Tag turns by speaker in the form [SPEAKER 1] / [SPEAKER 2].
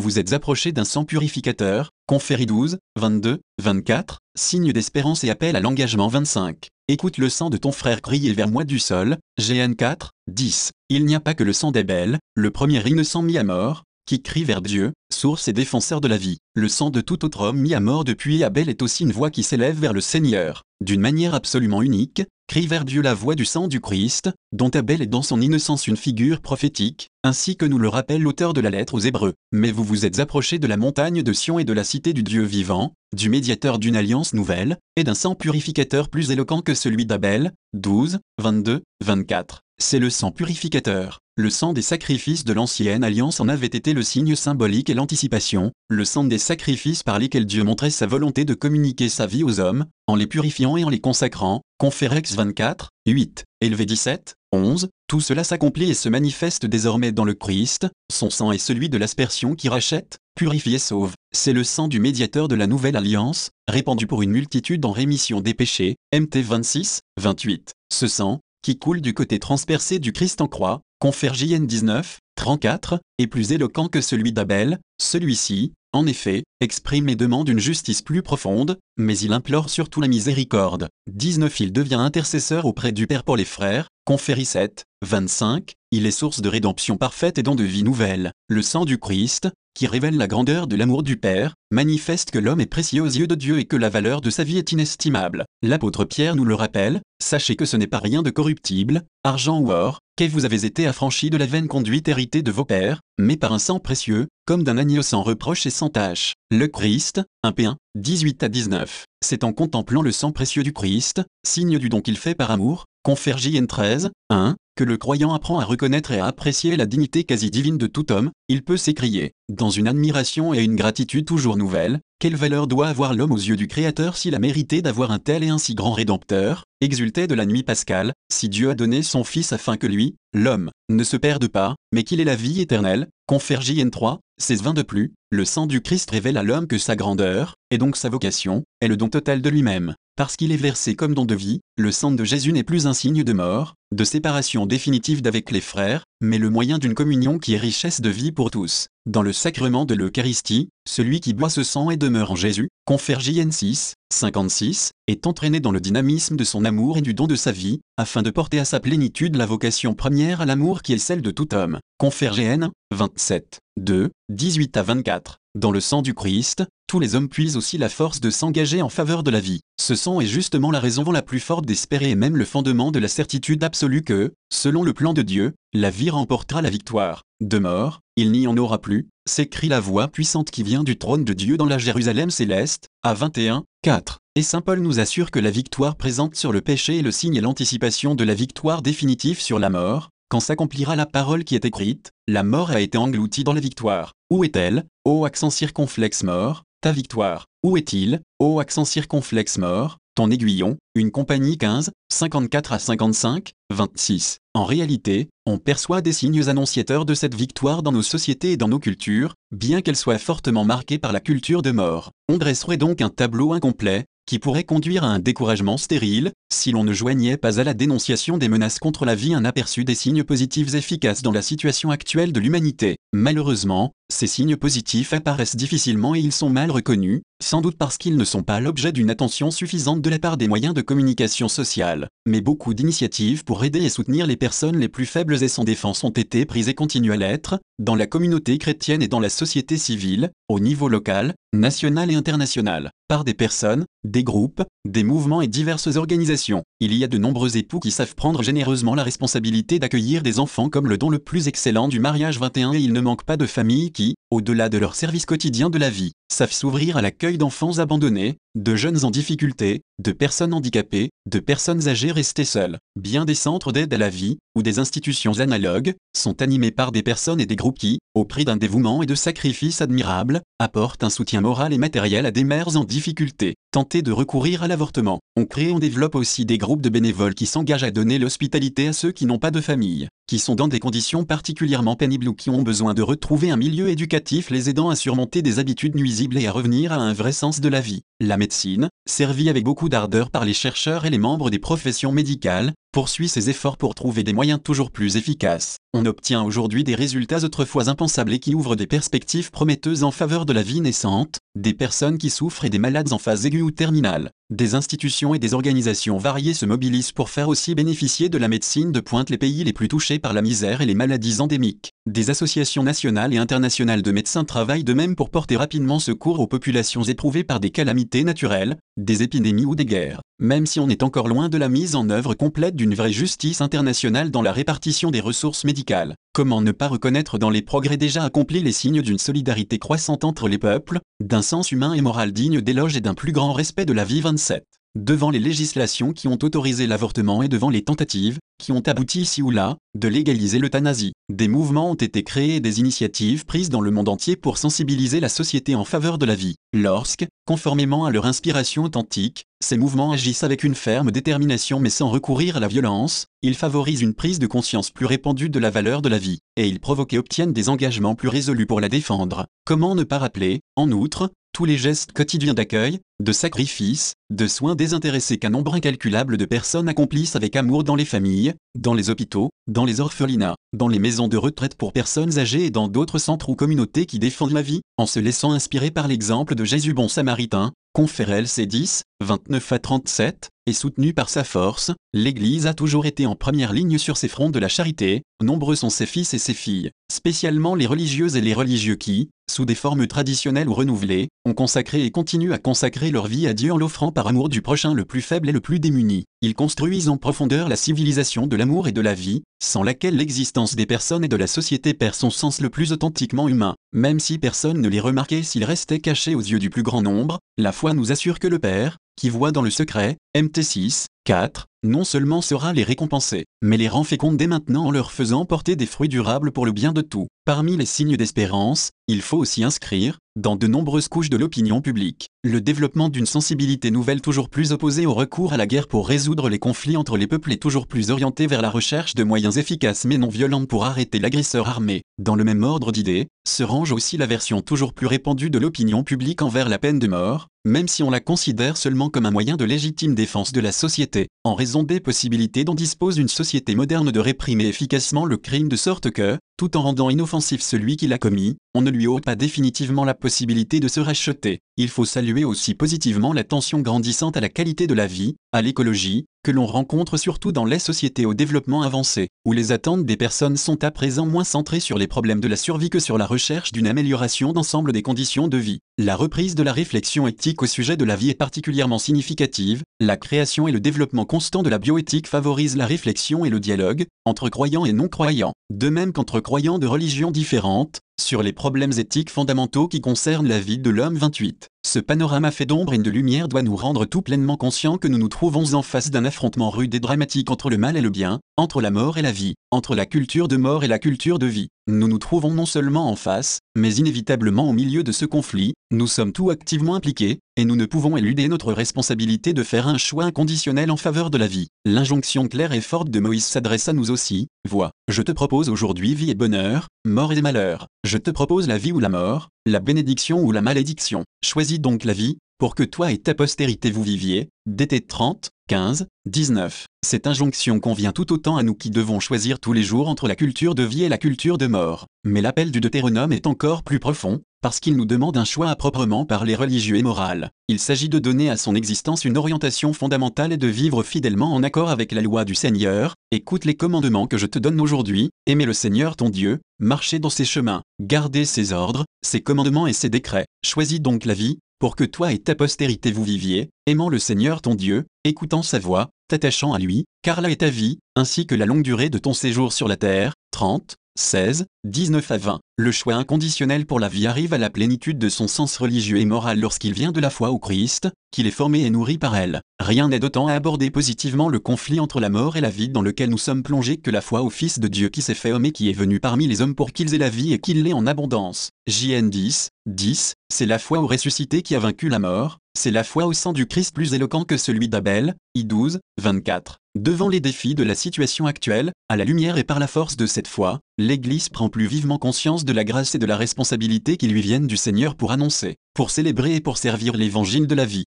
[SPEAKER 1] vous êtes approché d'un sang purificateur, conférie 12, 22, 24, signe d'espérance et appel à l'engagement 25. Écoute le sang de ton frère crier vers moi du sol, GN 4, 10. Il n'y a pas que le sang d'Abel, le premier innocent mis à mort, qui crie vers Dieu, source et défenseur de la vie. Le sang de tout autre homme mis à mort depuis Abel est aussi une voix qui s'élève vers le Seigneur. D'une manière absolument unique, crie vers Dieu la voix du sang du Christ, dont Abel est dans son innocence une figure prophétique, ainsi que nous le rappelle l'auteur de la lettre aux Hébreux. Mais vous vous êtes approché de la montagne de Sion et de la cité du Dieu vivant, du médiateur d'une alliance nouvelle, et d'un sang purificateur plus éloquent que celui d'Abel. 12, 22, 24. C'est le sang purificateur. Le sang des sacrifices de l'ancienne alliance en avait été le signe symbolique et l'anticipation, le sang des sacrifices par lesquels Dieu montrait sa volonté de communiquer sa vie aux hommes, en les purifiant et en les consacrant. Conférex 24, 8, élevé 17, 11, tout cela s'accomplit et se manifeste désormais dans le Christ, son sang est celui de l'aspersion qui rachète, purifie et sauve. C'est le sang du médiateur de la nouvelle alliance, répandu pour une multitude en rémission des péchés, MT 26, 28. Ce sang, qui coule du côté transpercé du Christ en croix, confère JN 19, 34, est plus éloquent que celui d'Abel, celui-ci, en effet, exprime et demande une justice plus profonde, mais il implore surtout la miséricorde. 19 Il devient intercesseur auprès du Père pour les frères, conférie 7, 25, il est source de rédemption parfaite et don de vie nouvelle. Le sang du Christ, qui révèle la grandeur de l'amour du Père, manifeste que l'homme est précieux aux yeux de Dieu et que la valeur de sa vie est inestimable. L'apôtre Pierre nous le rappelle, sachez que ce n'est pas rien de corruptible, argent ou or, que vous avez été affranchis de la vaine conduite héritée de vos pères, mais par un sang précieux, comme d'un agneau sans reproche et sans tache. Le Christ, 1 P1, 18 à 19. C'est en contemplant le sang précieux du Christ, signe du don qu'il fait par amour, confère JN 13, 1, le croyant apprend à reconnaître et à apprécier la dignité quasi divine de tout homme, il peut s'écrier, dans une admiration et une gratitude toujours nouvelle, quelle valeur doit avoir l'homme aux yeux du Créateur s'il a mérité d'avoir un tel et un si grand Rédempteur? Exultait de la nuit pascale, si Dieu a donné son Fils afin que lui, l'homme, ne se perde pas, mais qu'il ait la vie éternelle, confère JN 3, 16 20 de plus, le sang du Christ révèle à l'homme que sa grandeur, et donc sa vocation, est le don total de lui-même. Parce qu'il est versé comme don de vie, le sang de Jésus n'est plus un signe de mort, de séparation définitive d'avec les frères, mais le moyen d'une communion qui est richesse de vie pour tous. Dans le sacrement de l'Eucharistie, celui qui boit ce sang et demeure en Jésus, confère JN 6, 56, est entraîné dans le dynamisme de son amour et du don de sa vie, afin de porter à sa plénitude la vocation première à l'amour qui est celle de tout homme. Confère GN, 27, 2, 18 à 24. Dans le sang du Christ, tous les hommes puisent aussi la force de s'engager en faveur de la vie. Ce sang est justement la raison la plus forte d'espérer et même le fondement de la certitude absolue que, selon le plan de Dieu, la vie remportera la victoire. De mort, il n'y en aura plus, s'écrit la voix puissante qui vient du trône de Dieu dans la Jérusalem céleste, à 21, 4. Et Saint Paul nous assure que la victoire présente sur le péché est le signe et l'anticipation de la victoire définitive sur la mort, quand s'accomplira la parole qui est écrite, la mort a été engloutie dans la victoire. Où est-elle, ô accent circonflexe mort, ta victoire Où est-il, ô accent circonflexe mort, ton aiguillon Une compagnie 15, 54 à 55, 26. En réalité, on perçoit des signes annonciateurs de cette victoire dans nos sociétés et dans nos cultures, bien qu'elles soient fortement marquées par la culture de mort. On dresserait donc un tableau incomplet, qui pourrait conduire à un découragement stérile, si l'on ne joignait pas à la dénonciation des menaces contre la vie un aperçu des signes positifs efficaces dans la situation actuelle de l'humanité. Malheureusement, ces signes positifs apparaissent difficilement et ils sont mal reconnus, sans doute parce qu'ils ne sont pas l'objet d'une attention suffisante de la part des moyens de communication sociale. Mais beaucoup d'initiatives pour aider et soutenir les personnes les plus faibles et sans défense ont été prises et continuent à l'être, dans la communauté chrétienne et dans la société civile, au niveau local, national et international, par des personnes, des groupes, des mouvements et diverses organisations. Il y a de nombreux époux qui savent prendre généreusement la responsabilité d'accueillir des enfants comme le don le plus excellent du mariage 21 et il ne manque pas de familles qui, au-delà de leur service quotidien de la vie, savent s'ouvrir à l'accueil d'enfants abandonnés, de jeunes en difficulté, de personnes handicapées, de personnes âgées restées seules. Bien des centres d'aide à la vie, ou des institutions analogues, sont animés par des personnes et des groupes qui, au prix d'un dévouement et de sacrifices admirables, apportent un soutien moral et matériel à des mères en difficulté. Tenter de recourir à l'avortement. On crée on développe aussi des groupes de bénévoles qui s'engagent à donner l'hospitalité à ceux qui n'ont pas de famille, qui sont dans des conditions particulièrement pénibles ou qui ont besoin de retrouver un milieu éducatif les aidant à surmonter des habitudes nuisibles et à revenir à un vrai sens de la vie. La médecine, servie avec beaucoup d'ardeur par les chercheurs et les membres des professions médicales, poursuit ses efforts pour trouver des moyens toujours plus efficaces. On obtient aujourd'hui des résultats autrefois impensables et qui ouvrent des perspectives prometteuses en faveur de la vie naissante, des personnes qui souffrent et des malades en phase aiguë ou terminale. Des institutions et des organisations variées se mobilisent pour faire aussi bénéficier de la médecine de pointe les pays les plus touchés par la misère et les maladies endémiques. Des associations nationales et internationales de médecins travaillent de même pour porter rapidement secours aux populations éprouvées par des calamités naturelles, des épidémies ou des guerres. Même si on est encore loin de la mise en œuvre complète d'une vraie justice internationale dans la répartition des ressources médicales, comment ne pas reconnaître dans les progrès déjà accomplis les signes d'une solidarité croissante entre les peuples, d'un sens humain et moral digne d'éloge et d'un plus grand respect de la vie 27 devant les législations qui ont autorisé l'avortement et devant les tentatives, qui ont abouti ici ou là, de légaliser l'euthanasie. Des mouvements ont été créés et des initiatives prises dans le monde entier pour sensibiliser la société en faveur de la vie. Lorsque, conformément à leur inspiration authentique, ces mouvements agissent avec une ferme détermination mais sans recourir à la violence, ils favorisent une prise de conscience plus répandue de la valeur de la vie, et ils provoquent et obtiennent des engagements plus résolus pour la défendre. Comment ne pas rappeler, en outre, tous les gestes quotidiens d'accueil, de sacrifice, de soins désintéressés qu'un nombre incalculable de personnes accomplissent avec amour dans les familles, dans les hôpitaux, dans les orphelinats, dans les maisons de retraite pour personnes âgées et dans d'autres centres ou communautés qui défendent la vie, en se laissant inspirer par l'exemple de Jésus bon samaritain, Conférel C10, 29 à 37, et soutenu par sa force, l'Église a toujours été en première ligne sur ces fronts de la charité, nombreux sont ses fils et ses filles, spécialement les religieuses et les religieux qui, sous des formes traditionnelles ou renouvelées, ont consacré et continuent à consacrer leur vie à Dieu en l'offrant par amour du prochain le plus faible et le plus démuni. Ils construisent en profondeur la civilisation de l'amour et de la vie, sans laquelle l'existence des personnes et de la société perd son sens le plus authentiquement humain. Même si personne ne les remarquait s'ils restaient cachés aux yeux du plus grand nombre, la foi nous assure que le Père, qui voit dans le secret, MT6, 4, non seulement sera les récompenser, mais les rend fécondes dès maintenant en leur faisant porter des fruits durables pour le bien de tout. Parmi les signes d'espérance, il faut aussi inscrire, dans de nombreuses couches de l'opinion publique, le développement d'une sensibilité nouvelle toujours plus opposée au recours à la guerre pour résoudre les conflits entre les peuples et toujours plus orientée vers la recherche de moyens efficaces mais non violents pour arrêter l'agresseur armé. Dans le même ordre d'idées, se range aussi la version toujours plus répandue de l'opinion publique envers la peine de mort, même si on la considère seulement comme un moyen de légitime défense de la société, en raison des possibilités dont dispose une société moderne de réprimer efficacement le crime de sorte que, tout en rendant inoffensif celui qui l'a commis, on ne lui ôte pas définitivement la possibilité de se racheter. Il faut saluer aussi positivement l'attention grandissante à la qualité de la vie, à l'écologie, que l'on rencontre surtout dans les sociétés au développement avancé, où les attentes des personnes sont à présent moins centrées sur les problèmes de la survie que sur la recherche d'une amélioration d'ensemble des conditions de vie. La reprise de la réflexion éthique au sujet de la vie est particulièrement significative, la création et le développement constant de la bioéthique favorisent la réflexion et le dialogue, entre croyants et non-croyants, de même qu'entre croyants de religions différentes, sur les problèmes éthiques fondamentaux qui concernent la vie de l'homme 28. Ce panorama fait d'ombre et de lumière doit nous rendre tout pleinement conscients que nous nous trouvons en face d'un affrontement rude et dramatique entre le mal et le bien, entre la mort et la vie, entre la culture de mort et la culture de vie. Nous nous trouvons non seulement en face, mais inévitablement au milieu de ce conflit, nous sommes tout activement impliqués, et nous ne pouvons éluder notre responsabilité de faire un choix inconditionnel en faveur de la vie. L'injonction claire et forte de Moïse s'adresse à nous aussi, vois, je te propose aujourd'hui vie et bonheur, mort et malheur, je te propose la vie ou la mort, la bénédiction ou la malédiction, choisis donc la vie, pour que toi et ta postérité vous viviez, d'été 30, 15, 19. Cette injonction convient tout autant à nous qui devons choisir tous les jours entre la culture de vie et la culture de mort. Mais l'appel du Deutéronome est encore plus profond, parce qu'il nous demande un choix à proprement parler religieux et moral. Il s'agit de donner à son existence une orientation fondamentale et de vivre fidèlement en accord avec la loi du Seigneur. Écoute les commandements que je te donne aujourd'hui, aimer le Seigneur ton Dieu, marcher dans ses chemins, garder ses ordres, ses commandements et ses décrets. Choisis donc la vie, pour que toi et ta postérité vous viviez, aimant le Seigneur ton Dieu, écoutant sa voix, t'attachant à lui, car là est ta vie, ainsi que la longue durée de ton séjour sur la terre. 30, 16, 19 à 20. Le choix inconditionnel pour la vie arrive à la plénitude de son sens religieux et moral lorsqu'il vient de la foi au Christ, qu'il est formé et nourri par elle. Rien n'est d'autant à aborder positivement le conflit entre la mort et la vie dans lequel nous sommes plongés que la foi au Fils de Dieu qui s'est fait homme et qui est venu parmi les hommes pour qu'ils aient la vie et qu'ils l'aient en abondance. JN 10, 10, c'est la foi au ressuscité qui a vaincu la mort, c'est la foi au sang du Christ plus éloquent que celui d'Abel, I12, 24. Devant les défis de la situation actuelle, à la lumière et par la force de cette foi, l'Église prend plus vivement conscience de la grâce et de la responsabilité qui lui viennent du Seigneur pour annoncer, pour célébrer et pour servir l'évangile de la vie.